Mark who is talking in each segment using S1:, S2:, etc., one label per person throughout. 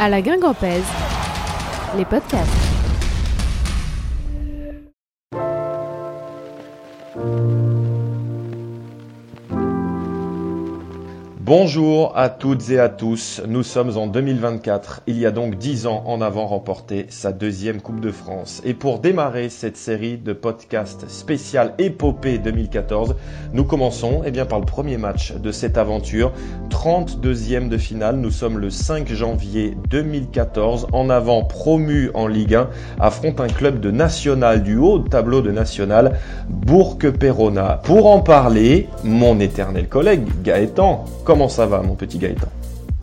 S1: À la Guingampèse, les podcasts.
S2: Bonjour à toutes et à tous, nous sommes en 2024, il y a donc 10 ans en avant remporté sa deuxième Coupe de France. Et pour démarrer cette série de podcasts spécial épopée 2014, nous commençons eh bien, par le premier match de cette aventure, 32e de finale, nous sommes le 5 janvier 2014, en avant promu en Ligue 1, affronte un club de national du haut tableau de national, Bourg-Perona. Pour en parler, mon éternel collègue Gaëtan, ça va, mon petit Gaëtan?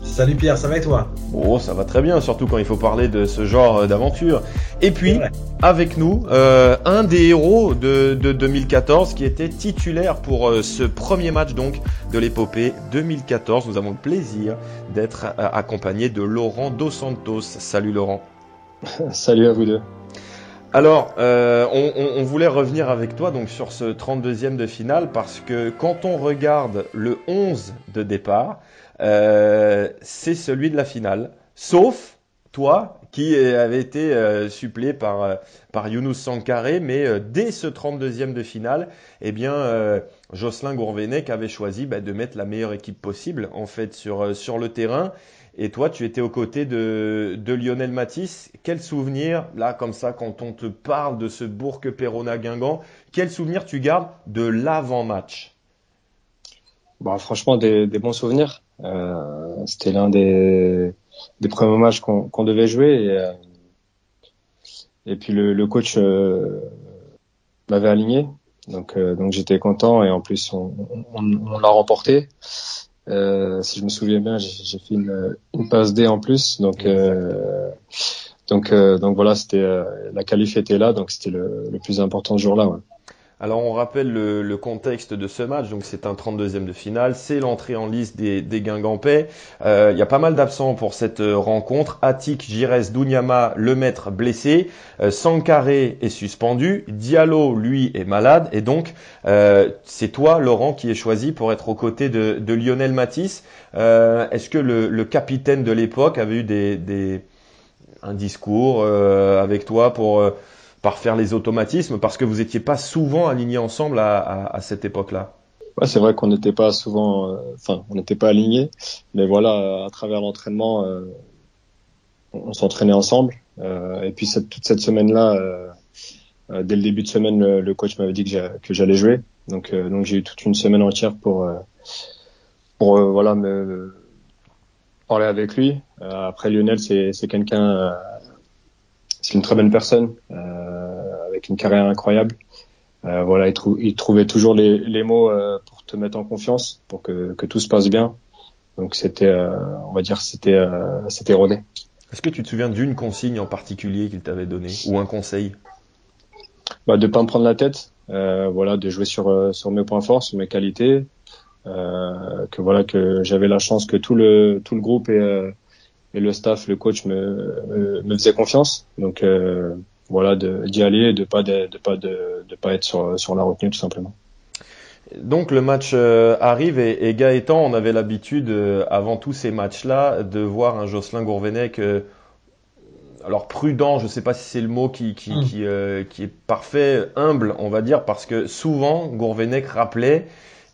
S3: Salut Pierre, ça va et toi?
S2: Oh, ça va très bien, surtout quand il faut parler de ce genre d'aventure. Et puis, avec nous, euh, un des héros de, 2014 qui était titulaire pour euh, ce premier match donc de l'épopée 2014. Nous avons le plaisir d'être euh, accompagné de Laurent Dos Santos. Salut Laurent.
S4: Salut à vous deux.
S2: Alors, euh, on, voulait revenir avec toi donc sur ce 32e de finale parce que quand on regarde le 11 de départ, euh, c'est celui de la finale, sauf toi qui avait été euh, suppléé par par Younous Sankaré, mais dès ce 32e de finale, eh bien Jocelyn Gourvenec avait choisi bah, de mettre la meilleure équipe possible en fait sur le terrain et toi, tu étais aux côtés de, Lionel Matisse. Quel souvenir, là, comme ça, quand on te parle de ce Bourg-Perona-Guingamp, quel souvenir tu gardes de l'avant-match?
S4: Bah, Franchement, des, bons souvenirs. Euh, c'était l'un des, premiers matchs qu'on devait jouer. Et, euh, puis le, coach euh, m'avait aligné. Donc, j'étais content et en plus, on l'a remporté. Euh, si je me souviens bien, j'ai fait une, une, passe D en plus, donc euh, donc euh, donc voilà, c'était la qualif était là, donc c'était le, le, plus important ce jour-là. Ouais.
S2: Alors on rappelle le, contexte de ce match, donc c'est un 32e de finale, c'est l'entrée en liste des, des Guingampais. Euh, il y a pas mal d'absents pour cette euh, rencontre. Attic, Gires, Dounyama, le maître blessé, euh, Sankaré est suspendu, Diallo lui est malade et donc euh, c'est toi Laurent qui est choisi pour être aux côtés de, Lionel Matisse. Est-ce que le, capitaine de l'époque avait eu des un discours avec toi pour par faire les automatismes parce que vous n'étiez pas souvent alignés ensemble à, cette époque-là.
S4: C'est vrai qu'on n'était pas souvent, euh, enfin, on n'était pas alignés, mais voilà, à travers l'entraînement, euh, on, s'entraînait ensemble. Euh, et puis toute cette semaine-là, dès le début de semaine, le, coach m'avait dit que j'allais jouer. Donc, donc j'ai eu toute une semaine entière pour, pour voilà, me parler avec lui. après Lionel, c'est quelqu'un c'est une très bonne personne euh, avec une carrière incroyable. Euh, voilà, il, il, trouvait toujours les, les mots euh, pour te mettre en confiance, pour que, que tout se passe bien. Donc c'était, on va dire, c'était, c'était rodé.
S2: Est-ce que tu te souviens d'une consigne en particulier qu'il t'avait donnée ou un conseil?
S4: Bah, De pas me prendre la tête, voilà, de jouer sur sur mes points forts, sur mes qualités, que voilà que j'avais la chance que tout le tout le groupe ait et le staff, le coach me, me, faisait confiance. Donc euh, voilà, d'y aller et de pas de, pas de, de, pas être sur, sur la retenue tout simplement.
S2: Donc le match euh, arrive et, et, Gaëtan, on avait l'habitude euh, avant tous ces matchs-là de voir un Jocelyn Gourvenec alors prudent, je ne sais pas si c'est le mot qui, qui, mm. qui, qui, est parfait, humble, on va dire, parce que souvent Gourvenec rappelait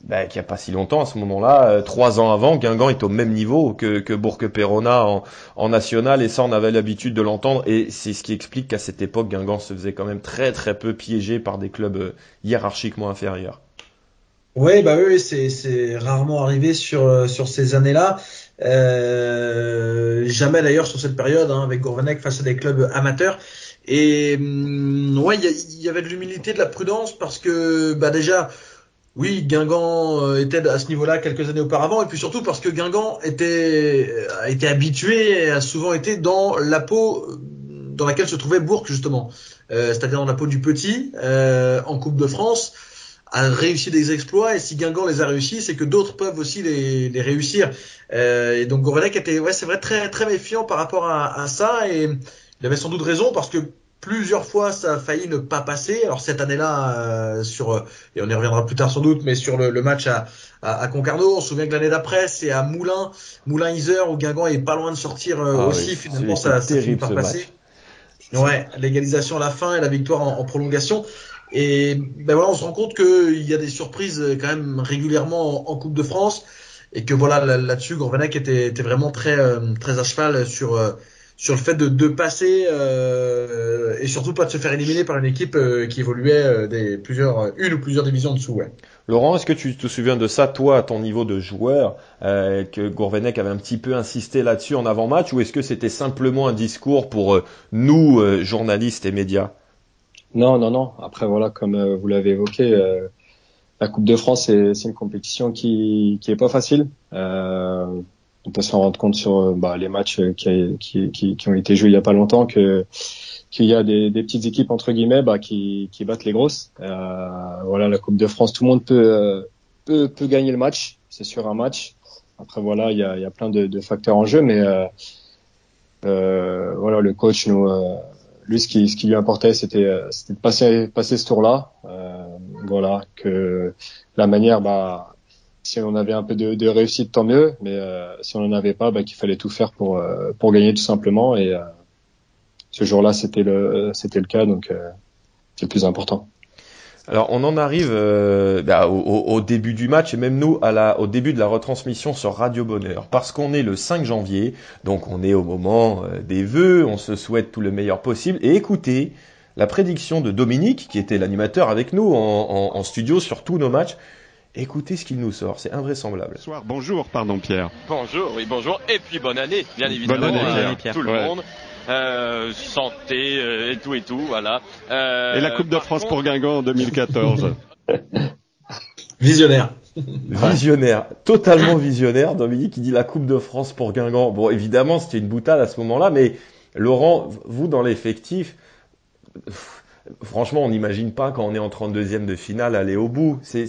S2: bah, qu'il n'y a pas si longtemps, à ce moment-là, euh, trois ans avant, Guingamp est au même niveau que, que Bourg-Perona en, en, national, et ça on avait l'habitude de l'entendre, et c'est ce qui explique qu'à cette époque, Guingamp se faisait quand même très très peu piégé par des clubs euh, hiérarchiquement inférieurs.
S3: Ouais, bah oui, c'est c'est rarement arrivé sur euh, sur ces années-là. Euh, jamais d'ailleurs sur cette période hein, avec Gourvenec face à des clubs amateurs. Et hum, ouais, il y, avait de l'humilité, de la prudence parce que bah déjà oui, Guingamp euh, était à ce niveau-là quelques années auparavant, et puis surtout parce que Guingamp était, a été habitué, a souvent été dans la peau euh, dans laquelle se trouvait Bourg justement, euh, c'est-à-dire dans la peau du petit, en Coupe de France, a réussi des exploits, et si Guingamp les a réussis, c'est que d'autres peuvent aussi les, les réussir. et donc Gourvenec était, ouais, c'est vrai, très très méfiant par rapport à, à ça, et il avait sans doute raison parce que Plusieurs fois, ça a failli ne pas passer. Alors cette année-là, euh, sur et on y reviendra plus tard sans doute, mais sur le, le match à, à, Concarneau, on se souvient que l'année d'après, c'est à Moulin, Moulin Iser où Guingamp est pas loin de sortir euh, ah aussi. finalement, ça, ça finit par passer. Ouais, l'égalisation à la fin et la victoire en, en prolongation. Et ben voilà, on se rend compte qu'il y a des surprises euh, quand même régulièrement en, en Coupe de France et que voilà là-dessus, Gourvenec était, était vraiment très très à cheval sur sur le fait de, de passer euh, et surtout pas de se faire éliminer par une équipe euh, qui évoluait euh, des plusieurs une ou plusieurs divisions en dessous. Ouais.
S2: Laurent, est-ce que tu te souviens de ça, toi, à ton niveau de joueur, euh, que Gourvenec avait un petit peu insisté là-dessus en avant-match, ou est-ce que c'était simplement un discours pour nous, journalistes et médias?
S4: Non, non, non. Après, voilà, comme vous l'avez évoqué, la Coupe de France, c'est une compétition qui qui est pas facile. On peut se rendre compte sur euh, bah, les matchs euh, qui, qui, qui, qui, ont été joués il y a pas longtemps que qu'il y a des, des, petites équipes entre guillemets bah, qui, qui battent les grosses. Euh, voilà, la Coupe de France, tout le monde peut euh, peut, peut gagner le match, c'est sur un match. Après voilà, il y a, y a plein de, de facteurs en jeu, mais euh, voilà, le coach nous lui ce qui, ce qui lui importait c'était de passer passer ce tour-là. voilà que la manière bah si on avait un peu de, réussite, tant mieux. Mais euh, si on n'en avait pas, bah, qu'il fallait tout faire pour euh, pour gagner tout simplement. Et euh, ce jour-là, c'était le c'était le cas, donc c'est le plus important.
S2: Alors on en arrive bah, au, début du match et même nous au début de la retransmission sur Radio Bonheur parce qu'on est le 5 janvier, donc on est au moment des vœux, on se souhaite tout le meilleur possible et écoutez la prédiction de Dominique qui était l'animateur avec nous en studio sur tous nos matchs. Écoutez ce qu'il nous sort, c'est invraisemblable.
S5: Bonsoir, bonjour, pardon Pierre.
S6: Bonjour, oui, bonjour, et puis bonne année, bien évidemment, bonne année, Pierre. tout le monde. Euh, santé euh, et tout et tout, voilà.
S5: Euh, et la Coupe de France pour Guingamp en 2014.
S3: visionnaire.
S2: Visionnaire, totalement visionnaire. Dominique qui dit la Coupe de France pour Guingamp. Bon, évidemment, c'était une boutade à ce moment-là, mais Laurent, vous dans l'effectif, franchement, on n'imagine pas quand on est en 32e de finale aller au bout. C'est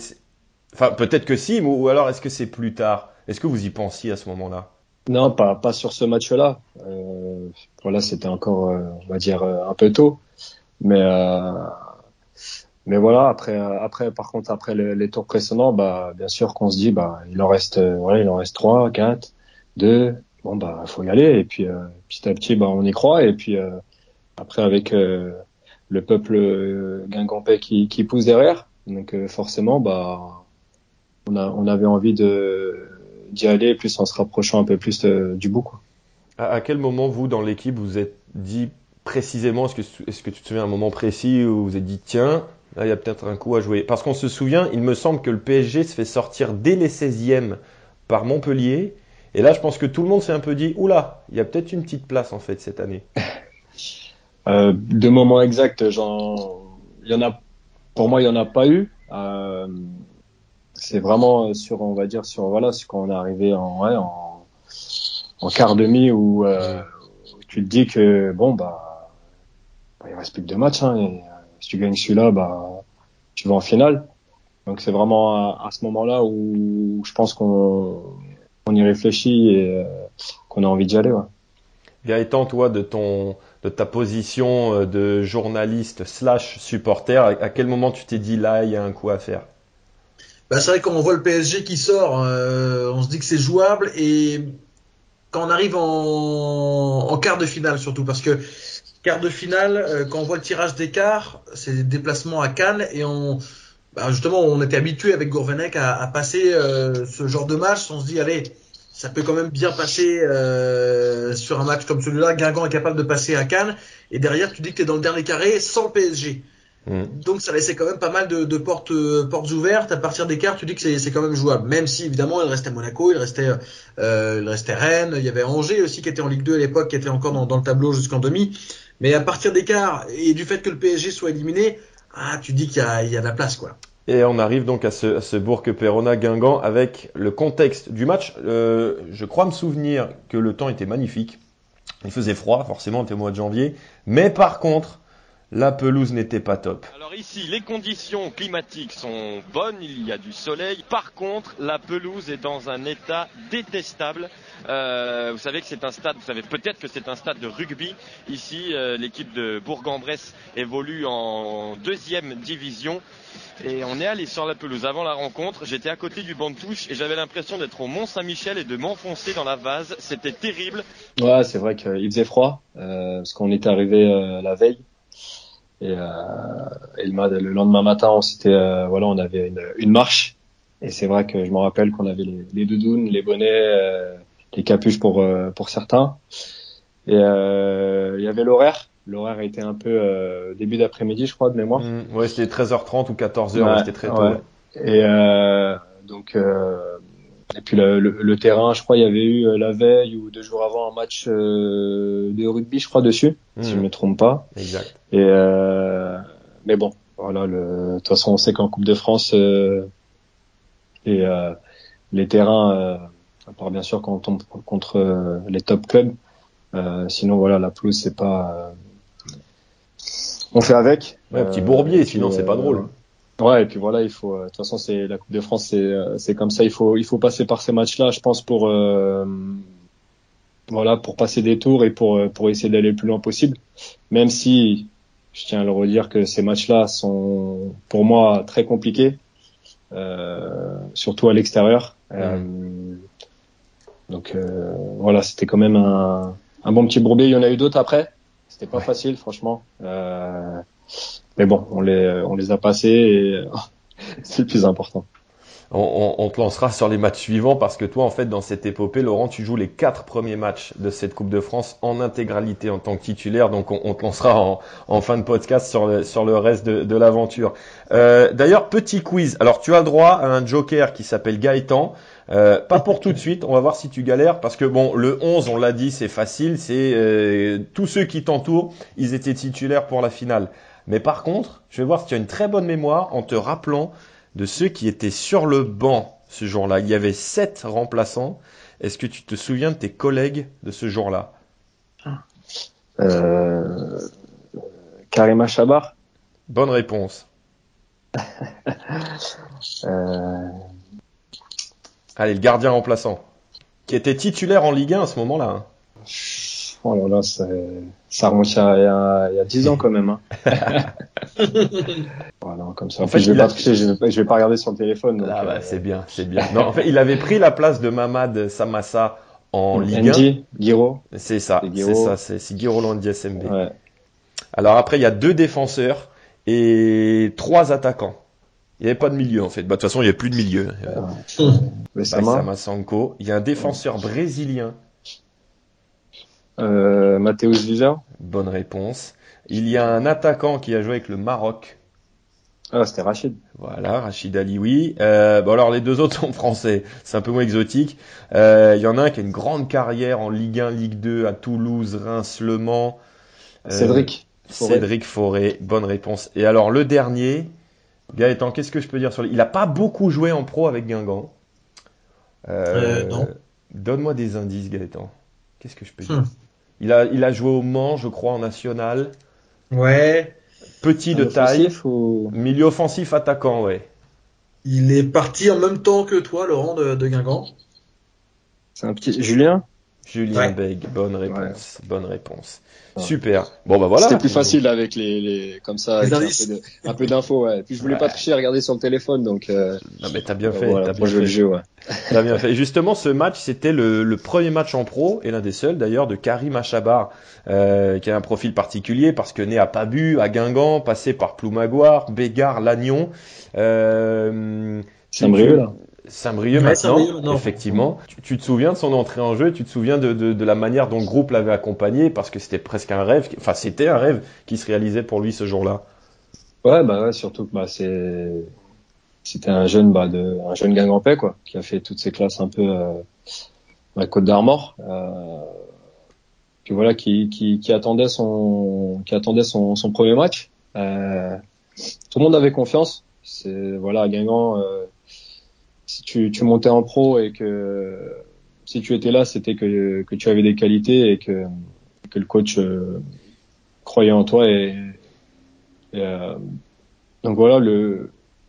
S2: Enfin, peut-être que si, ou alors est-ce que c'est plus tard? Est-ce que vous y pensiez à ce moment-là?
S4: Non, pas, pas sur ce match-là. Euh, voilà, c'était encore, euh, on va dire, euh, un peu tôt. Mais, euh, mais voilà, après, après, par contre, après les, tours précédents, bah, bien sûr qu'on se dit, bah, il en reste, voilà, il en reste trois, quatre, deux. Bon, bah, faut y aller. Et puis, petit à petit, bah, on y croit. Et puis, après, avec le peuple guingampais qui, qui pousse derrière, donc forcément, bah, on, a, on avait envie d'y aller, plus en se rapprochant un peu plus euh, du bout. Quoi.
S2: À, quel moment, vous, dans l'équipe, vous êtes dit précisément, est-ce que, tu te souviens un moment précis où vous vous êtes dit, tiens, là, il y a peut-être un coup à jouer? Parce qu'on se souvient, il me semble que le PSG se fait sortir dès les 16e par Montpellier. Et là, je pense que tout le monde s'est un peu dit, oula, il y a peut-être une petite place, en fait, cette année.
S4: euh, de moment exact, genre, il y en a, pour moi, il y en a pas eu. Euh, c'est vraiment euh, sur, on va dire, sur voilà, quand on est arrivé en, ouais, en, en quart demi où, euh, tu te dis que bon bah, bah, il reste plus que deux matchs. Hein, et, euh, si tu gagnes celui-là, bah tu vas en finale. Donc c'est vraiment à, ce moment-là où je pense qu'on on y réfléchit et qu'on a envie d'y aller. Ouais.
S2: Gaëtan, toi, de ton de ta position de journaliste slash supporter, à quel moment tu t'es dit là, il y a un coup à faire?
S3: Bah, c'est vrai qu'on voit le PSG qui sort, euh, on se dit que c'est jouable et quand on arrive en, quart de finale surtout parce que quart de finale, euh, quand on voit le tirage d'écart, c'est des déplacements à Cannes et on bah, justement on était habitué avec Gourvenec à, à passer euh, ce genre de match, on se dit allez ça peut quand même bien passer sur un match comme celui-là. Guingamp est capable de passer à Cannes et derrière tu dis que tu es dans le dernier carré sans PSG. Mm. Donc ça laissait quand même pas mal de, de portes, euh, portes ouvertes. À partir des cartes, tu dis que c'est quand même jouable. Même si évidemment il restait Monaco, il restait, euh, il restait Rennes, il y avait Angers aussi qui était en Ligue 2 à l'époque, qui était encore dans, dans le tableau jusqu'en demi. Mais à partir des quarts et du fait que le PSG soit éliminé, ah, tu dis qu'il y y a de la place quoi.
S2: Et on arrive donc à ce, à ce Bourg-Perona Guingamp avec le contexte du match. Euh, je crois me souvenir que le temps était magnifique. Il faisait froid, forcément, on était au mois de janvier. Mais par contre, la pelouse n'était pas top.
S6: Alors ici, les conditions climatiques sont bonnes, il y a du soleil. Par contre, la pelouse est dans un état détestable. Euh, vous savez que c'est un stade, vous savez peut-être que c'est un stade de rugby. Ici, euh, l'équipe de Bourg-en-Bresse évolue en deuxième division. Et on est allé sur la pelouse avant la rencontre. J'étais à côté du banc de touche et j'avais l'impression d'être au Mont Saint-Michel et de m'enfoncer dans la vase. C'était terrible.
S4: Ouais, c'est vrai qu'il faisait froid euh, parce qu'on était arrivé la veille. Et, euh, et le, le, lendemain matin, on s'était, euh, voilà, on avait une, une marche. Et c'est vrai que je me rappelle qu'on avait les, les doudounes, les bonnets, euh, les capuches pour pour certains. Et il y avait l'horaire. L'horaire était un peu début d'après-midi, je crois, de mémoire.
S2: Mmh, ouais, c'était 13h30 ou 14h, c'était très tôt.
S4: Et donc et puis le, le, terrain, je crois, il y avait eu la veille ou deux jours avant un match de rugby, je crois, dessus, si je ne me trompe pas.
S2: Exact.
S4: Et euh, mais bon, voilà. Le, de toute façon, on sait qu'en Coupe de France, euh, et, euh, les terrains, euh, à part bien sûr quand on tombe contre euh, les top clubs, euh, sinon voilà, la pelouse c'est pas. on fait avec.
S2: Ouais, un petit bourbier, sinon c'est pas drôle.
S4: Ouais, et puis voilà, il faut. De toute façon, c'est la Coupe de France, c'est c'est comme ça. Il faut il faut passer par ces matchs-là, je pense, pour voilà, pour passer des tours et pour pour essayer d'aller le plus loin possible. Même si je tiens à le redire que ces matchs-là sont pour moi très compliqués, euh, surtout à l'extérieur. Euh, donc euh, voilà, c'était quand même un, un, bon petit bourbier. Il y en a eu d'autres après. C'était pas facile, franchement. Euh, mais bon, on les on les a passés et c'est le plus important
S2: on, on, te lancera sur les matchs suivants parce que toi, en fait, dans cette épopée, Laurent, tu joues les quatre premiers matchs de cette Coupe de France en intégralité en tant que titulaire. Donc, on, on te lancera en, en, fin de podcast sur le, sur le reste de, de l'aventure. Euh, D'ailleurs, petit quiz. Alors, tu as droit à un joker qui s'appelle Gaëtan. Euh, pas pour tout de suite, on va voir si tu galères, parce que bon, le 11, on l'a dit, c'est facile, c'est euh, tous ceux qui t'entourent, ils étaient titulaires pour la finale. Mais par contre, je vais voir si tu as une très bonne mémoire en te rappelant de ceux qui étaient sur le banc ce jour-là. Il y avait sept remplaçants. Est-ce que tu te souviens de tes collègues de ce jour-là?
S4: Euh, Karima Chabar
S2: Bonne réponse.
S4: euh...
S2: Allez, le gardien remplaçant. Qui était titulaire en Ligue 1 à ce moment-là. Hein.
S4: Oh là là, ça remonte à il y a, il y a 10 ans quand même. Hein. voilà, comme ça. En, fait, je vais pas tricher, je vais, je vais pas regarder sur le téléphone.
S2: ah bah, euh... c'est bien, c'est bien. Non, en fait, il avait pris la place de Mamad Samassa en Ligue 1.
S4: Giro.
S2: C'est ça, c'est ça, c'est Giro Landi SMB. Ouais. Alors après, il y a deux défenseurs et trois attaquants. Il n'y avait pas de milieu en fait. Bah, de toute façon, il n'y avait plus de milieu. Sama Sanko. Il y a un défenseur brésilien
S4: euh, Mathéus Visa
S2: Bonne réponse. Il y a un attaquant qui a joué avec le Maroc.
S4: Ah, c'était Rachid.
S2: Voilà, Rachid Ali, oui. Euh, bon alors les deux autres sont français, c'est un peu moins exotique. Euh, il y en a un qui a une grande carrière en Ligue 1, Ligue 2 à Toulouse, Reims, Le Mans.
S4: Euh, Cédric.
S2: Forêt. Cédric Forêt, bonne réponse. Et alors le dernier, Gaëtan, qu'est-ce que je peux dire sur lui? Il a pas beaucoup joué en pro avec Guingamp.
S3: Euh, non.
S2: Donne-moi des indices, Gaëtan. Qu'est-ce que je peux dire? hmm. Il, a, il a joué au Mans, je crois, en national.
S3: Ouais.
S2: Petit de taille. Ou... Milieu offensif attaquant, ouais.
S3: Il est parti en même temps que toi, Laurent, de, de Guingamp.
S4: C'est un petit. Julien?
S2: Julien ouais. Beg, bonne réponse, ouais. bonne réponse. Ouais. Super. Bon bah voilà.
S4: C'était plus facile avec les, les comme ça, les avec un peu d'infos. Ouais. Puis je voulais pas tricher à regarder sur le téléphone, donc. Euh...
S2: Non mais t'as bien fait.
S4: Voilà,
S2: as bien
S4: le jeu, ouais.
S2: T'as bien fait. Et justement, ce match, c'était le, le, premier match en pro et l'un des seuls d'ailleurs de Karim Achabar, euh, qui a un profil particulier parce que né à Pabu, à Guingamp, passé par Ploumagoire, Bégard, Lannion. Euh,
S4: Saint-Brieuc là.
S2: Saint-Brieuc ouais, maintenant, Saint effectivement. Tu, tu, te souviens de son entrée en jeu, tu te souviens de, de, de la manière dont le groupe l'avait accompagné, parce que c'était presque un rêve, enfin c'était un rêve qui se réalisait pour lui ce jour-là.
S4: Ouais, bah ouais, surtout que bah, c'est c'était un jeune bah, de un jeune Guingampais quoi, qui a fait toutes ses classes un peu euh, à Côte d'Armor. Euh, puis voilà, qui, qui, qui attendait son qui attendait son, son premier match. Euh, tout le monde avait confiance. C'est voilà, à Guingamp. Euh, si tu, tu montais en pro et que si tu étais là, c'était que, que tu avais des qualités et que, que le coach euh, croyait en toi et, Et, euh, donc voilà,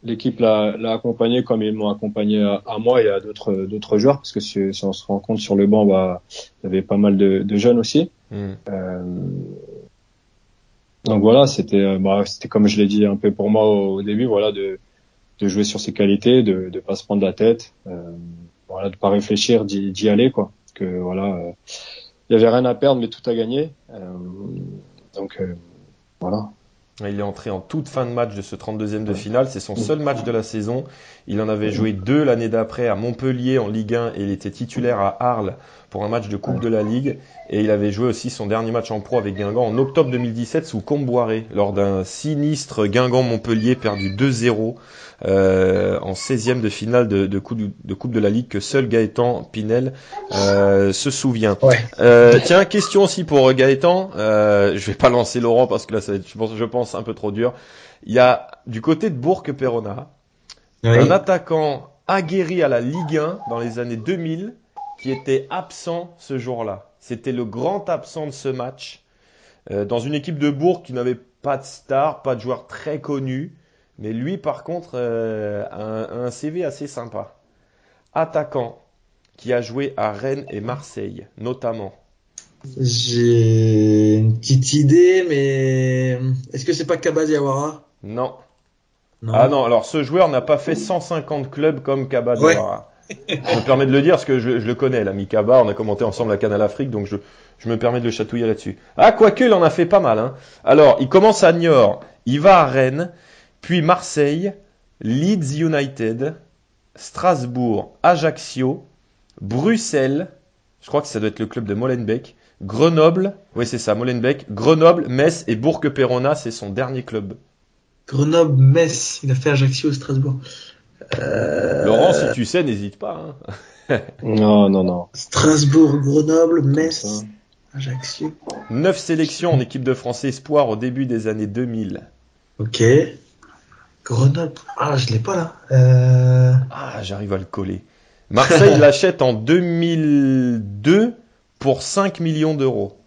S4: l'équipe l'a, accompagné comme ils m'ont accompagné à, moi et à d'autres joueurs parce que si, si, on se rend compte sur le banc, bah il y avait pas mal de, de jeunes aussi. Mm. Euh, donc voilà, c'était bah, c'était comme je l'ai dit un peu pour moi au, début, voilà de de jouer sur ses qualités, de de pas se prendre la tête, euh, voilà de pas réfléchir, d'y, aller quoi. Que voilà, euh, il y avait rien à perdre mais tout à gagner. Euh, donc voilà.
S2: Il est entré en toute fin de match de ce 32e de finale. C'est son seul match de la saison. Il en avait joué deux l'année d'après à Montpellier en Ligue 1 et il était titulaire à Arles pour un match de Coupe de la Ligue. Et il avait joué aussi son dernier match en pro avec Guingamp en octobre 2017 sous Comboiré lors d'un sinistre Guingamp-Montpellier perdu 2-0 euh, en 16e de finale de, de, coupe, de, coupe de la Ligue que seul Gaëtan Pinel euh, se souvient. Euh, tiens, question aussi pour Gaëtan. Je vais pas lancer Laurent parce que là, ça pense, je pense, un peu trop dur. Il y a du côté de Bourg-Perona un attaquant aguerri à la Ligue 1 dans les années 2000 qui était absent ce jour-là. C'était le grand absent de ce match. Euh, dans une équipe de Bourg qui n'avait pas de star, pas de joueur très connu. Mais lui, par contre, euh, a un, CV assez sympa. Attaquant qui a joué à Rennes et Marseille, notamment.
S3: J'ai une petite idée, mais est-ce que c'est pas Kaba Diawara
S2: Non. Ah non, alors ce joueur n'a pas fait 150 clubs comme Kaba Diawara. je me permets de le dire parce que je, le connais, l'ami Kaba. On a commenté ensemble la Canal Afrique, donc je, je me permets de le chatouiller là-dessus. Ah, quoique, il en a fait pas mal. Hein. Alors, il commence à Niort, il va à Rennes, puis Marseille, Leeds United, Strasbourg, Ajaccio, Bruxelles, je crois que ça doit être le club de Molenbeek, Grenoble, oui c'est ça, Molenbeek, Grenoble, Metz et Bourg-Perona, c'est son dernier club.
S3: Grenoble, Metz, il a fait Ajaccio, Strasbourg.
S2: Euh, Laurent, si tu sais, n'hésite pas.
S4: Hein. non, non, non.
S3: Strasbourg, Grenoble, Metz, Ajaccio.
S2: Neuf sélections en équipe de France Espoir au début des années 2000.
S3: Ok. Grenoble. Ah, je l'ai pas là. Euh...
S2: Ah, j'arrive à le coller. Marseille l'achète en 2002 pour 5 millions d'euros.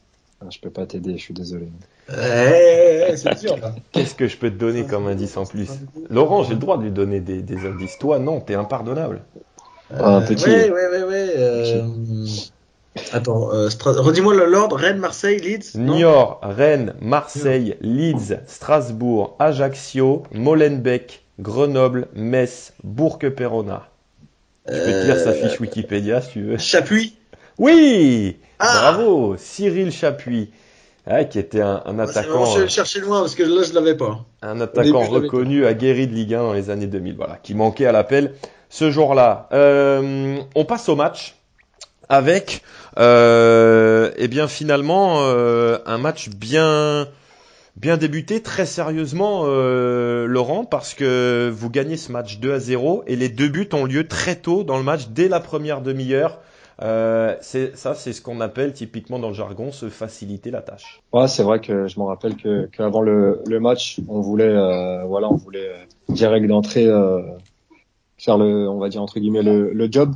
S4: Ah, je peux pas t'aider, je suis désolé.
S3: c'est dur
S2: Qu'est-ce que je peux te donner comme indice en plus? Laurent, j'ai le droit de lui donner des, des indices. Toi, non, t'es impardonnable.
S3: Ah, petit. Ouais, ouais, ouais, ouais. Euh... Attends, euh, redis-moi l'ordre Rennes, Marseille, Leeds
S2: Niort, Rennes, Marseille, Leeds, Strasbourg, Ajaccio, Molenbeek, Grenoble, Metz, Bourg-Perona. Je peux te lire sa fiche euh, Wikipédia si tu veux.
S3: Chapuis
S2: Oui ah Bravo Cyril Chapuis. qui était un, un attaquant.
S3: je vais chercher loin parce que là je l'avais pas.
S2: Un attaquant reconnu, aguerri de Ligue 1 dans les années 2000, voilà, qui manquait à l'appel ce jour-là. Euh, on passe au match avec euh, eh bien finalement euh, un match bien bien débuté très sérieusement euh, Laurent parce que vous gagnez ce match 2 à 0 et les deux buts ont lieu très tôt dans le match dès la première demi-heure. Euh, ça, c'est ce qu'on appelle typiquement dans le jargon se faciliter la tâche.
S4: Ouais, c'est vrai que je me rappelle que qu'avant le, le match, on voulait euh, voilà, on voulait direct d'entrée faire le, on va dire entre guillemets le, le job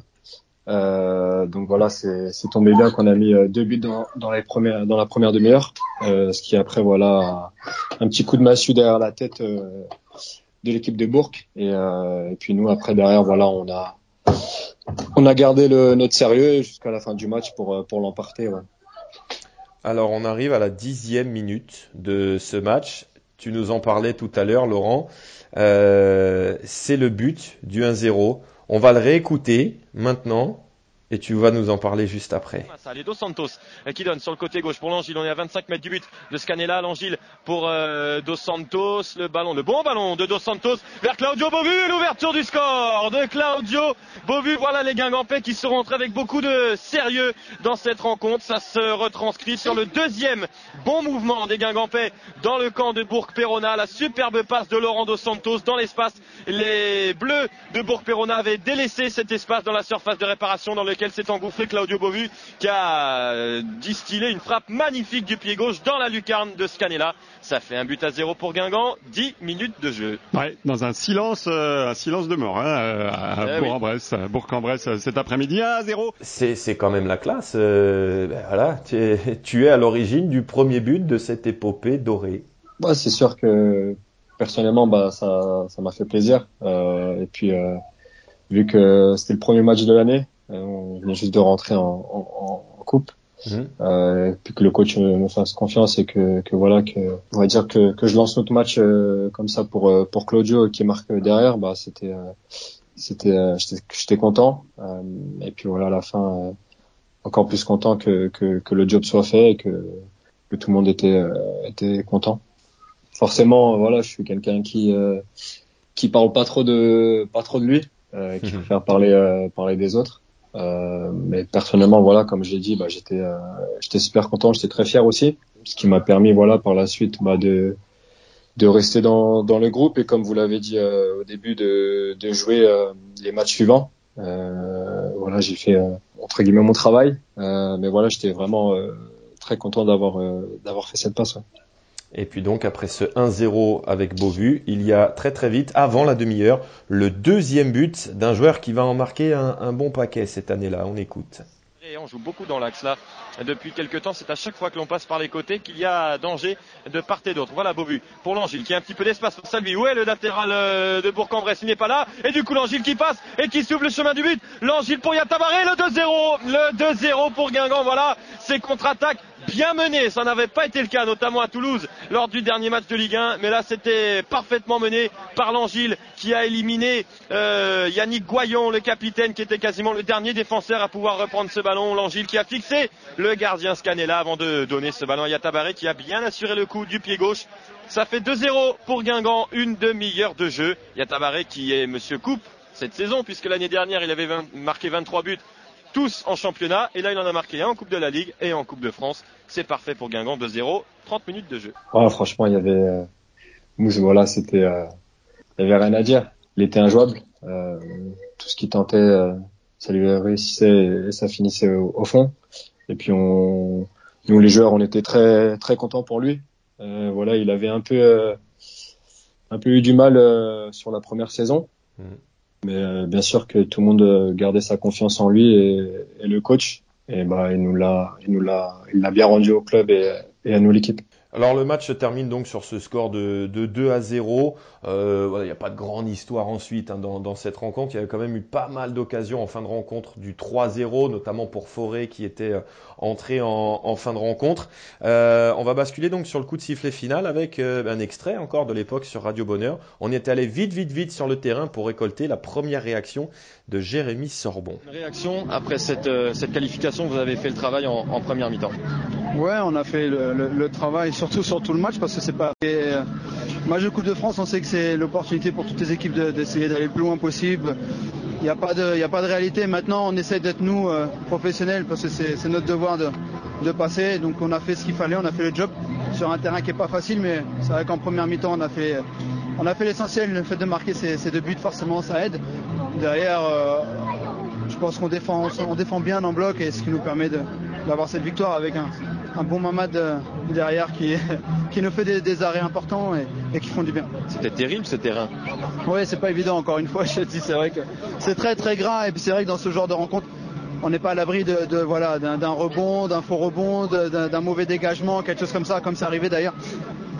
S4: euh, donc voilà, c'est tombé bien qu'on a mis euh, deux buts dans, dans, les premières, dans la première demi-heure, euh, ce qui après voilà un petit coup de massue derrière la tête euh, de l'équipe de Bourg. Et, euh, et, puis nous après derrière voilà on a on a gardé le, notre sérieux jusqu'à la fin du match pour pour l'emporter.
S2: Alors on arrive à la dixième minute de ce match. Tu nous en parlais tout à l'heure, Laurent. c'est le but du 1-0. On va le réécouter maintenant et tu vas nous en parler juste après.
S6: Allez, Dos Santos euh, qui donne sur le côté gauche pour l'Angile. On est à 25 mètres du but de Scanella. L'Angile pour euh, Dos Santos. Le ballon, le bon ballon de Dos Santos vers Claudio Bovu. L'ouverture du score de Claudio Bovu. Voilà les Guingampais qui seront rentrés avec beaucoup de sérieux dans cette rencontre. Ça se retranscrit sur le deuxième bon mouvement des Guingampais dans le camp de Bourg-Perona. La superbe passe de Laurent Dos Santos dans l'espace. Les Bleus de Bourg-Perona avaient délaissé cet espace dans la surface de réparation dans lequel s'est engouffré Claudio Bovu qui a euh, distillé une frappe magnifique du pied gauche dans la lucarne de Scanella. Ça fait un but à zéro pour Guingamp, 10 minutes de jeu.
S5: Ouais, dans un silence, euh, un silence de mort hein, à eh Bourg-en-Bresse, Bourg-en-Bresse cet après-midi à zéro.
S2: C'est, c'est quand même la classe. Euh, ben voilà, tu es, tu es à l'origine du premier but de cette épopée dorée.
S4: Ouais, c'est sûr que personnellement, bah, ça, ça m'a fait plaisir. Euh, et puis, euh, vu que c'était le premier match de l'année, euh, on venait juste de rentrer en, en, en coupe.
S2: Mhm.
S4: Euh, puis que le coach me, fasse confiance et que, que voilà que on va dire que, que je lance notre match euh, comme ça pour euh, pour Claudio qui marque derrière bah c'était euh, c'était euh, j'étais content Euh, et puis voilà à la fin euh, encore plus content que, que que le job soit fait et que que tout le monde était euh, était content forcément voilà je suis quelqu'un qui euh, qui parle pas trop de pas trop de lui euh, qui
S2: Mhm.
S4: préfère parler euh, parler des autres euh, mais personnellement, voilà, comme je l'ai dit, bah, j'étais, euh, j'étais super content, j'étais très fier aussi, ce qui m'a permis, voilà, par la suite, bah, de, de rester dans, dans le groupe et comme vous l'avez dit euh, au début, de, de jouer euh, les matchs suivants. Euh, voilà, j'ai fait entre guillemets mon travail, mais voilà, j'étais vraiment très content d'avoir d'avoir fait cette passe. ouais.
S2: Et puis donc après ce 1-0 avec Beauvu, il y a très très vite, avant la demi-heure, le deuxième but d'un joueur qui va en marquer un, bon paquet cette année-là. On écoute.
S6: Et on joue beaucoup dans l'axe là. Depuis quelques temps, c'est à chaque fois que l'on passe par les côtés qu'il y a danger de part et d'autre. Voilà Beauvu pour l'Angile qui a un petit peu d'espace pour Salvi. Où est le latéral euh, de Bourg-en-Bresse Il n'est pas là. Et du coup l'Angile qui passe et qui s'ouvre le chemin du but. L'Angile pour Yatabaré, le 2-0. Le 2-0 pour Guingamp. Voilà, c'est contre-attaque bien mené. Ça n'avait pas été le cas, notamment à Toulouse lors du dernier match de Ligue 1. Mais là, c'était parfaitement mené par l'Angile qui a éliminé euh, Yannick Goyon, le capitaine, qui était quasiment le dernier défenseur à pouvoir reprendre ce ballon. L'Angile qui a fixé le gardien Scanella avant de donner ce ballon à Yatabaré qui a bien assuré le coup du pied gauche. Ça fait 2-0 pour Guingamp, une demi-heure de jeu. Yatabaré qui est Monsieur Coupe cette saison, puisque l'année dernière il avait 20 marqué 23 buts, tous en championnat, et là il en a marqué un en Coupe de la Ligue et en Coupe de France. C'est parfait pour Guingamp, 2-0, 30 minutes de jeu.
S4: Franchement, il y avait, euh, Mousse, voilà, c'était, euh, il y avait rien à dire. Il était injouable. Euh, tout ce qu'il tentait, euh, ça lui réussissait et ça finissait au, au fond. Et puis on, nous les joueurs, on était très très contents pour lui. Euh, voilà, il avait un peu euh, un peu eu du mal euh, sur la première saison.
S2: Mhm.
S4: Mais euh, bien sûr que tout le monde euh, gardait sa confiance en lui et, le coach. Et bah, il nous l'a, il nous l'a, il l'a bien rendu au club et, et à nous l'équipe.
S2: Alors le match se termine donc sur ce score de, de 2 à 0. Euh, voilà, il n'y a pas de grande histoire ensuite hein, dans, dans cette rencontre. Il y avait quand même eu pas mal d'occasions en fin de rencontre du 3-0, notamment pour Forêt qui était euh, entré en, en fin de rencontre. Euh, on va basculer donc sur le coup de sifflet final avec euh, un extrait encore de l'époque sur Radio Bonheur. On est allé vite, vite, vite sur le terrain pour récolter la première réaction de Jérémy Sorbon.
S6: Une réaction après cette, euh, cette qualification, vous avez fait le travail en, en première mi-temps.
S7: Ouais, on a fait le, le- le travail surtout sur tout le match parce que c'est pas. Et, euh, match de Coupe de France, on sait que c'est l'opportunité pour toutes les équipes de- d'essayer d'aller le plus loin possible. Il n'y a, pas de- réalité. Maintenant, on essaie d'être nous euh, professionnels parce que c'est notre devoir de, de passer. Donc, on a fait ce qu'il fallait, on a fait le job sur un terrain qui est pas facile, mais c'est vrai qu'en première mi-temps, on a fait, on a fait l'essentiel. Le fait de marquer ces, deux buts, forcément, ça aide. Derrière, euh, je pense qu'on défend, on défend bien en bloc et ce qui nous permet d'avoir cette victoire avec un, un bon Mamad euh, derrière qui, qui nous fait des, des arrêts importants et, et qui font du bien.
S6: C'était terrible ce terrain.
S7: Oui, c'est pas évident, encore une fois, je te dis, c'est vrai que c'est très très gras et puis c'est vrai que dans ce genre de rencontre, on n'est pas à l'abri de, voilà d'un rebond, d'un faux rebond, d'un mauvais dégagement, quelque chose comme ça, comme c'est arrivé d'ailleurs.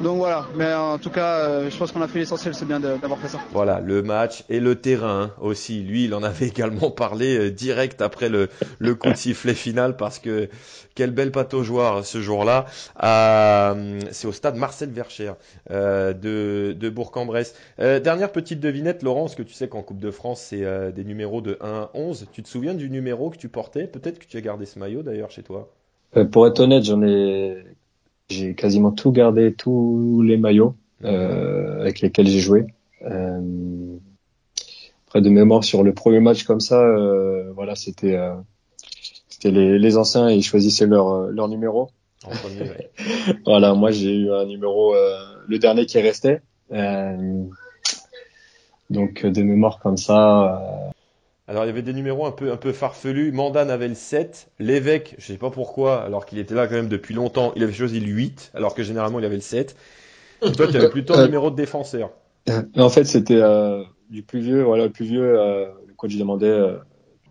S7: Donc voilà, mais en tout cas, euh, je pense qu'on a fait l'essentiel, c'est bien d'avoir fait ça.
S2: Voilà, le match et le terrain hein, aussi. Lui, il en avait également parlé euh, direct après le, le coup de sifflet final parce que quelle belle pataugeoire ce jour-là. euh, C'est au stade Marcel Vercher euh, de, de Bourg-en-Bresse. Euh, dernière petite devinette, Laurence, que tu sais qu'en Coupe de France, c'est euh, des numéros de 1 à 11. Tu te souviens du numéro que tu portais? Peut-être que tu as gardé ce maillot d'ailleurs chez toi?
S4: Euh, pour être honnête, j'en ai, j'ai quasiment tout gardé, tous les maillots euh, avec lesquels j'ai joué. Euh, après de mémoire sur le premier match comme ça, euh, voilà, c'était, euh, c'était les, les anciens et ils choisissaient leur euh, leur numéro.
S2: En premier, ouais.
S4: Voilà, moi j'ai eu un numéro, euh, le dernier qui restait. Euh, donc de mémoire comme ça, euh,
S2: Alors il y avait des numéros un peu un peu farfelus. Mandane avait le 7, l'évêque, je sais pas pourquoi, alors qu'il était là quand même depuis longtemps, il avait choisi le 8, alors que généralement il avait le 7. Et toi tu avais plutôt un numéro de défenseur.
S4: Mais en fait, c'était euh, du plus vieux. Voilà, le plus vieux. Euh, le coach demandait, euh,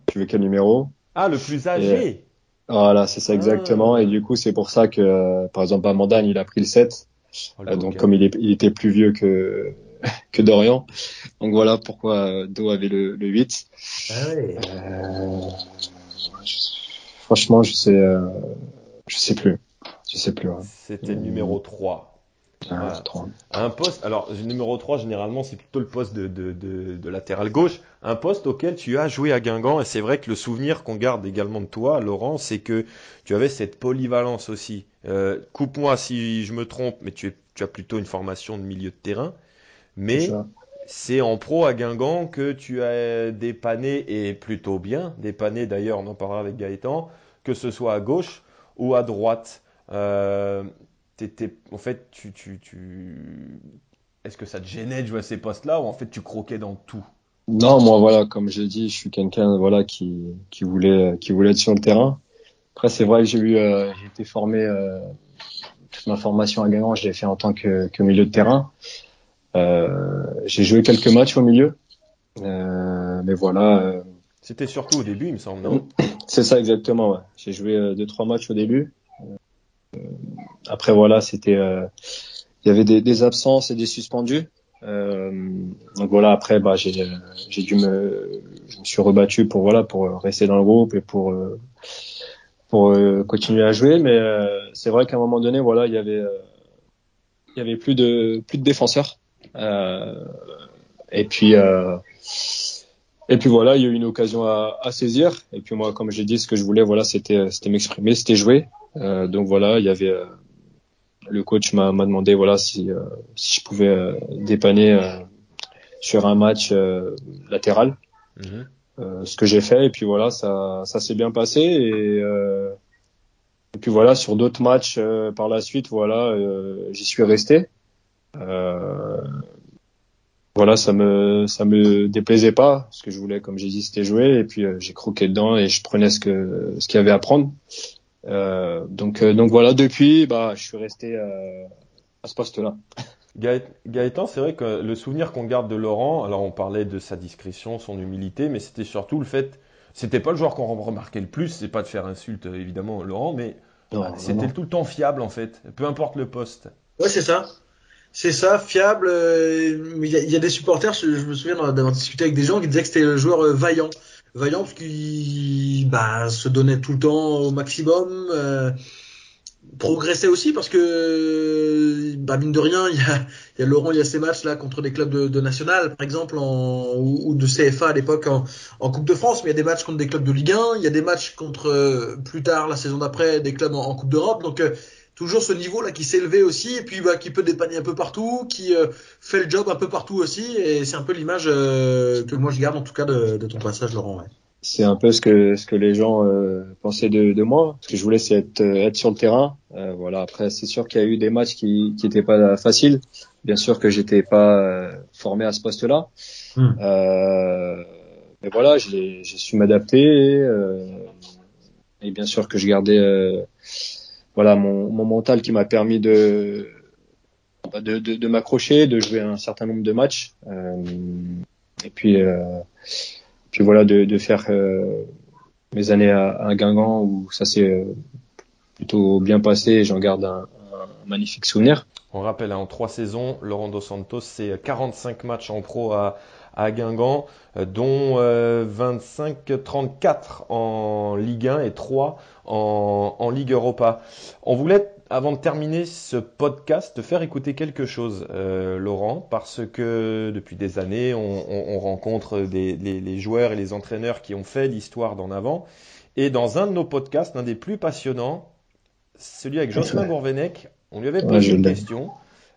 S4: tu veux quel numéro?
S2: Ah, le plus âgé.
S4: Voilà, c'est ça exactement. Et du coup, c'est pour ça que, euh, par exemple, Amandane, il a pris le 7.
S2: Oh, le
S4: Euh, donc comme il, est, il était plus vieux que que Dorian, donc voilà pourquoi euh, Do avait le, le 8.
S3: Ah ouais.
S4: Euh, je- franchement, je sais, euh, je sais plus, je sais plus. Ouais.
S2: C'était le numéro 3.
S4: Ah.
S2: Un poste, alors le numéro 3 généralement c'est plutôt le poste de, de, de, de latéral gauche, un poste auquel tu as joué à Guingamp et c'est vrai que le souvenir qu'on garde également de toi Laurent c'est que tu avais cette polyvalence aussi. Euh, Coupe-moi si je me trompe mais tu, es, tu as plutôt une formation de milieu de terrain mais
S4: C'est
S2: en pro à Guingamp que tu as dépanné et plutôt bien, dépanné d'ailleurs on en parlera avec Gaëtan, que ce soit à gauche ou à droite. Euh, en fait, tu, tu, tu... est-ce que ça te gênait de jouer à ces postes-là ou en fait tu croquais dans tout?
S4: Non, moi voilà, comme je dis, je suis quelqu'un voilà qui qui voulait qui voulait être sur le terrain. Après, c'est vrai que j'ai eu euh, j'ai été formé euh, toute ma formation à Guingamp, je l'ai fait en tant que, que milieu de terrain. Euh, j'ai joué quelques matchs au milieu, Euh, mais voilà, euh,
S2: C'était surtout au début, il me semble, non
S4: c'est ça exactement. Ouais. J'ai joué deux trois matchs au début. Euh, après voilà, c'était euh, il y avait des, des absences et des suspendus. Euh, donc voilà, après bah j'ai j'ai dû me je me suis rebattu pour voilà pour rester dans le groupe et pour euh, pour euh, continuer à jouer. Mais euh, c'est vrai qu'à un moment donné, voilà, il y avait euh, il y avait plus de plus de défenseurs. Euh, et puis euh, et puis voilà, il y a eu une occasion à, à saisir. Et puis moi, comme j'ai dit, ce que je voulais, voilà, c'était c'était m'exprimer, c'était jouer. Euh, donc voilà, il y avait euh, le coach m'a m'a demandé voilà si euh, si je pouvais dépanner sur un match latéral.
S2: Mhm.
S4: Ce que j'ai fait et puis voilà ça ça s'est bien passé et et puis voilà sur d'autres matchs par la suite voilà j'y suis resté voilà ça me ça me déplaisait pas ce que je voulais comme j'ai dit c'était jouer et puis euh, j'ai croqué dedans et je prenais ce que ce qu'il y avait à prendre euh, donc euh, donc voilà depuis bah je suis resté euh, à ce poste là
S2: Gaët- Gaëtan, c'est vrai que le souvenir qu'on garde de Laurent, alors on parlait de sa discrétion, son humilité, mais c'était surtout le fait, c'était pas le joueur qu'on remarquait le plus, c'est pas de faire insulte évidemment Laurent, mais c'était tout le temps fiable en fait, peu importe le poste.
S3: Ouais, c'est ça. C'est ça, fiable. euh, Il y, y a des supporters, je, me souviens d'avoir discuté avec des gens qui disaient que c'était le joueur euh, vaillant. Vaillant parce qu'il bah, se donnait tout le temps au maximum. euh, progressait aussi parce que, bah, mine de rien, il y a, y a Laurent, il y a ces matchs là contre des clubs de, de national, par exemple, en, ou, de CFA à l'époque en, en Coupe de France, mais il y a des matchs contre des clubs de Ligue 1, il y a des matchs contre, euh, plus tard, la saison d'après, des clubs en, en Coupe d'Europe. Donc, euh, toujours ce niveau là qui s'est élevé aussi et puis bah, qui peut dépanner un peu partout, qui euh, fait le job un peu partout aussi et c'est un peu l'image euh, que moi je garde en tout cas de, de ton passage Laurent. Ouais.
S4: c'est un peu ce que ce que les gens euh, pensaient de, de moi. Ce que je voulais, c'est être euh, être sur le terrain. Euh, voilà. Après, c'est sûr qu'il y a eu des matchs qui qui étaient pas faciles. Bien sûr que j'étais pas euh, formé à ce poste-là. Euh, mais voilà, j'ai j'ai su m'adapter. euh, et bien sûr que je gardais euh, voilà mon mental qui m'a permis de de, m'accrocher, de jouer un certain nombre de matchs. Euh, et puis euh, puis voilà de, faire euh, mes années à, Guingamp où ça s'est plutôt bien passé j'en garde un, un magnifique souvenir.
S2: On rappelle, hein, en trois saisons, Laurent Dos Santos, c'est 45 matchs en pro à, à Guingamp, euh, dont euh, 25-34 en Ligue 1 et 3 en, en Ligue Europa. On voulait, avant de terminer ce podcast, te faire écouter quelque chose, euh, Laurent, parce que depuis des années, on, on- on rencontre des, les, les joueurs et les entraîneurs qui ont fait l'histoire d'en avant. Et dans un de nos podcasts, l'un des plus passionnants, celui avec Jocelyn Gourvenec, on lui avait posé une question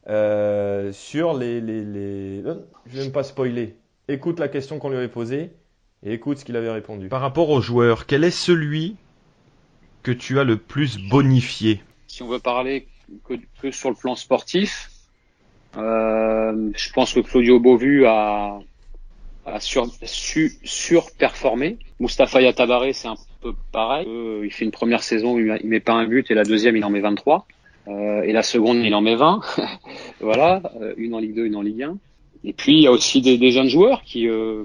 S2: euh, sur les, les, les... euh, Je vais même pas spoiler. Écoute la question qu'on lui avait posée et écoute ce qu'il avait répondu. Par rapport aux joueurs, quel est celui que tu as le plus bonifié?
S8: Si on veut parler que, que sur le plan sportif, euh, je pense que Claudio Beauvu a, a sur, su, surperformé. Moustapha Yatabaré, c'est un peu pareil. Euh, il fait une première saison, il, il met pas un but, et la deuxième, il en met 23. Euh, et la seconde, il en met 20. voilà, une en Ligue 2, une en Ligue 1. Et puis, il y a aussi des, des jeunes joueurs qui... Euh,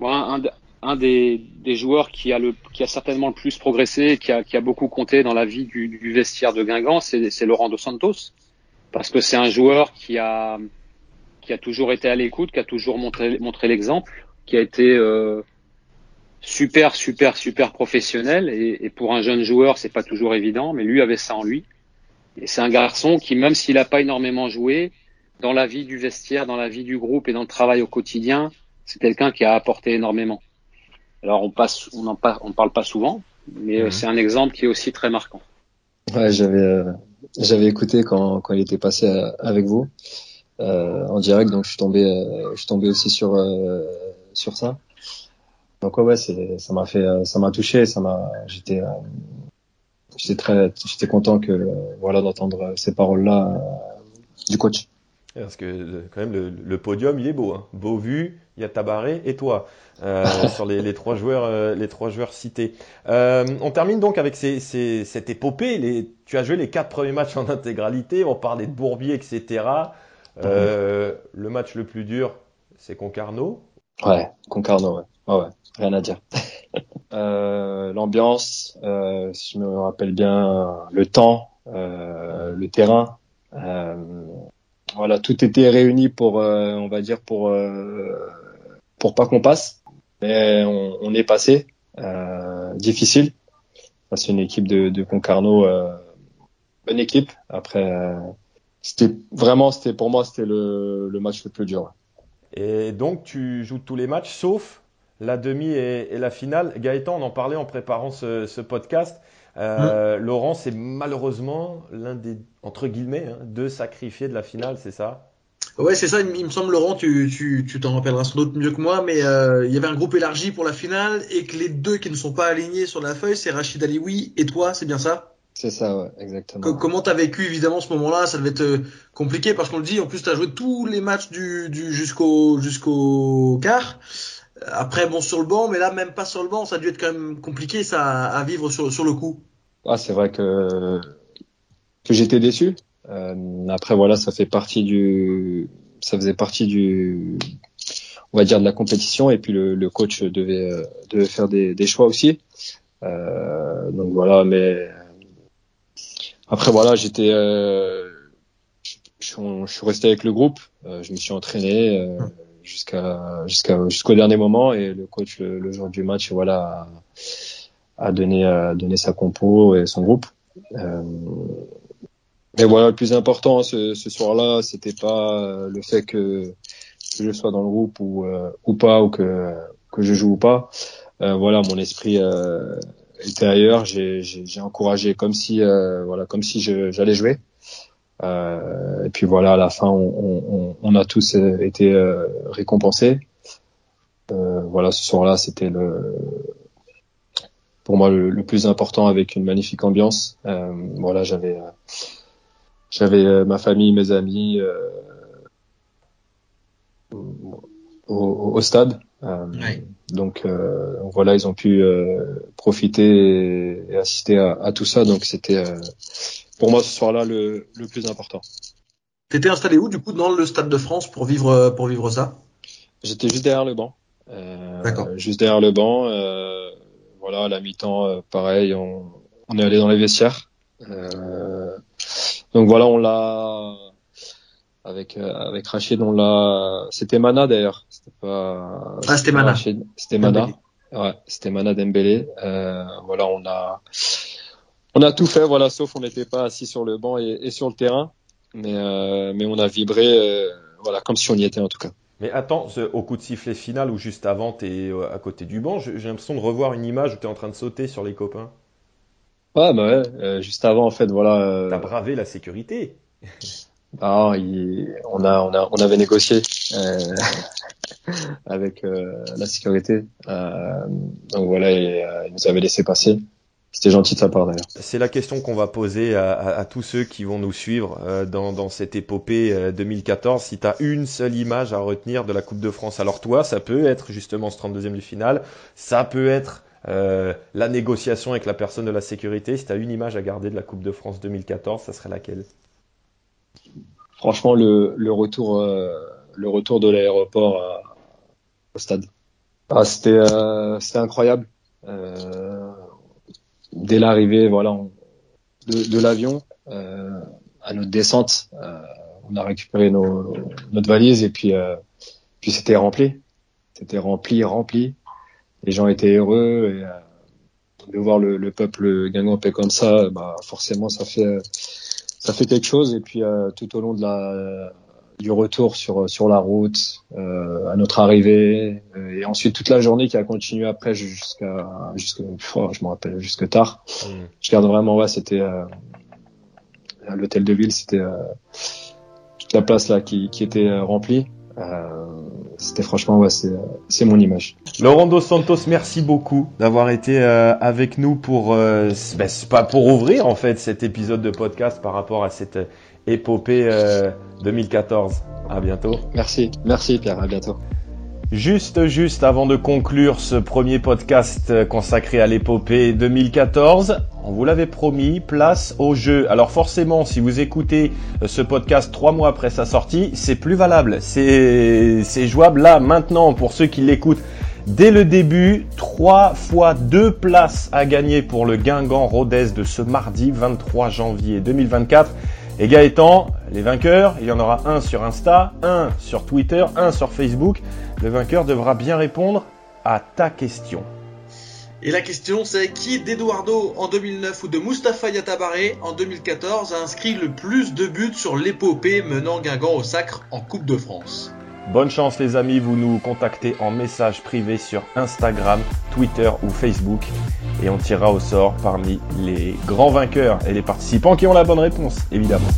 S8: bon, un, un, des, des joueurs qui a, le, qui a certainement le plus progressé, qui a, qui a beaucoup compté dans la vie du, du vestiaire de Guingamp, c'est c'est Laurent Dos Santos. parce que c'est un joueur qui a qui a toujours été à l'écoute, qui a toujours montré, montré l'exemple, qui a été euh, super, super, super professionnel. Et, et, pour un jeune joueur, c'est pas toujours évident, mais lui avait ça en lui. Et c'est un garçon qui, même s'il n'a pas énormément joué, dans la vie du vestiaire, dans la vie du groupe et dans le travail au quotidien, c'est quelqu'un qui a apporté énormément. Alors on passe, on en on parle pas souvent, mais mmh. c'est un exemple qui est aussi très marquant.
S4: Ouais, j'avais euh, j'avais écouté quand quand il était passé euh, avec vous euh, en direct, donc je suis tombé euh, je suis tombé aussi sur sur ça. Donc ouais, ouais c'est ça m'a fait ça m'a touché, ça m'a j'étais j'étais très j'étais content que voilà d'entendre ces paroles là du coach.
S2: Parce que quand même le, le, podium il est beau, hein. beau vu, il y a Tabaré et toi euh, sur les, les, trois joueurs, euh, les trois joueurs cités. Euh, on termine donc avec ces, ces, cette épopée. Les, tu as joué les quatre premiers matchs en intégralité. On parlait de Bourbier, etc. Euh, le match le plus dur, c'est Concarneau.
S4: Ouais, Concarneau, ouais. ouais, ouais. rien à dire. L'ambiance, si je me rappelle bien, le temps, le terrain voilà, tout était réuni pour, euh, on va dire, pour euh, pour pas qu'on passe. Mais on, est passé. Euh, difficile. C'est une équipe de, de Concarneau, euh, bonne équipe. Après, euh, c'était vraiment, c'était pour moi, c'était le, le match le plus dur.
S2: Et donc, tu joues tous les matchs, sauf la demi et, et la finale. Gaëtan, on en parlait en préparant ce, ce podcast. Euh, mmh. Laurent, c'est malheureusement l'un des, entre guillemets, hein, deux sacrifiés de la finale, c'est ça?
S3: Ouais, c'est ça, il, me semble, Laurent, tu, tu, tu t'en rappelleras sans doute mieux que moi, mais euh, il y avait un groupe élargi pour la finale et que les deux qui ne sont pas alignés sur la feuille, c'est Rachid Alioui et toi, c'est bien ça?
S4: C'est ça, ouais, exactement.
S3: comment t'as vécu évidemment ce moment-là? Ça devait être euh, compliqué parce qu'on le dit, en plus t'as joué tous les matchs du, du jusqu'au jusqu'au quart. Après, bon, sur le banc, mais là, même pas sur le banc, ça a dû être quand même compliqué, ça, à vivre sur, sur le coup.
S4: Ah, c'est vrai que, que j'étais déçu. Euh, après, voilà, ça fait partie du, ça faisait partie du, on va dire de la compétition, et puis le, le coach devait, devait faire des, des choix aussi. Euh, donc voilà, mais après voilà, j'étais, euh, je, je, suis resté avec le groupe, euh, je me suis entraîné. Euh, jusqu'à jusqu'à jusqu'au dernier moment. Et le coach le, le, jour du match voilà a, a donné a donné sa compo et son groupe. Euh, mais voilà le plus important ce, ce soir-là c'était pas le fait que, que je sois dans le groupe ou euh, ou pas ou que que je joue ou pas. Euh, voilà mon esprit euh, était ailleurs. J'ai encouragé comme si euh, voilà comme si j'allais jouer. euh, et puis voilà, à la fin, on, on, on a tous euh, été euh, récompensés. Euh, voilà, ce soir-là, c'était le, pour moi le, le, plus important avec une magnifique ambiance. Euh, voilà, j'avais, j'avais ma famille, mes amis au, au, stade. Donc voilà, ils ont pu profiter et, et assister à, à, tout ça. Donc c'était pour moi ce soir-là le, le, plus important.
S3: T'étais installé où du coup dans le stade de France pour vivre pour vivre ça?
S4: J'étais juste derrière le banc. Euh,
S3: D'accord.
S4: Juste derrière le banc. Euh, voilà, à la mi-temps, euh, pareil, on, on, est allé dans les vestiaires. Euh, donc voilà, on l'a avec euh, avec Rachid, on l'a. C'était Mana d'ailleurs. C'était pas.
S3: Ah, c'était Mana.
S4: C'était Mana. Ouais, c'était Mana Dembélé. voilà, on a on a tout fait, voilà, sauf on n'était pas assis sur le banc et, et sur le terrain, mais euh, mais on a vibré, euh, voilà, comme si on y était en tout cas.
S2: Mais attends, au coup de sifflet final ou juste avant, tu es euh, à côté du banc, j'ai l'impression de revoir une image où tu es en train de sauter sur les copains.
S4: Ouais, bah ouais, euh, juste avant en fait, voilà.
S2: T'as bravé la sécurité.
S4: Ah, il... on a on a on avait négocié euh, avec la sécurité, donc voilà, et, ils nous avaient laissé passer. C'était gentil de sa part d'ailleurs.
S2: C'est la question qu'on va poser à, à, à, tous ceux qui vont nous suivre euh, dans, dans, cette épopée euh, 2014. Si tu as une seule image à retenir de la Coupe de France, alors toi, ça peut être justement ce 32e du final, ça peut être euh, la négociation avec la personne de la sécurité. Si tu as une image à garder de la Coupe de France 2014, ça serait laquelle?
S4: Franchement, le, le retour, euh, le retour de l'aéroport au stade. Ah, c'était, euh, c'était incroyable. Euh, dès l'arrivée voilà de, de l'avion euh, à notre descente, on a récupéré nos, notre valise et puis puis c'était rempli, c'était rempli, rempli. Les gens étaient heureux et de voir le, le peuple guingampais comme ça, bah forcément ça fait ça fait quelque chose. Et puis tout au long de la du retour sur sur la route euh, à notre arrivée euh, et ensuite toute la journée qui a continué après jusqu'à jusqu'à oh, je me rappelle jusque tard. Mm. je garde vraiment ouais c'était euh, à l'hôtel de ville c'était euh, toute la place là qui, qui était remplie. C'était franchement ouais c'est c'est mon image.
S2: Laurent dos Santos merci beaucoup d'avoir été avec nous pour ben, pas pour ouvrir en fait cet épisode de podcast par rapport à cette épopée 2014. À bientôt.
S4: Merci, merci Pierre, à bientôt.
S2: Juste, juste avant de conclure ce premier podcast consacré à l'épopée 2014, on vous l'avait promis, place au jeu. Alors forcément, si vous écoutez ce podcast trois mois après sa sortie, c'est plus valable. C'est, c'est jouable là, maintenant, pour ceux qui l'écoutent. Dès le début, trois fois deux places à gagner pour le Guingamp Rodez de ce mardi 23 janvier 2024. Et Gaëtan, les vainqueurs, il y en aura un sur Insta, un sur Twitter, un sur Facebook. Le vainqueur devra bien répondre à ta question.
S3: Et la question c'est qui d'Eduardo en 2009 ou de Mustapha Yatabaré en 2014 a inscrit le plus de buts sur l'épopée menant Guingamp au sacre en Coupe de France?
S2: Bonne chance les amis, vous nous contactez en message privé sur Instagram, Twitter ou Facebook et on tirera au sort parmi les grands vainqueurs et les participants qui ont la bonne réponse, évidemment.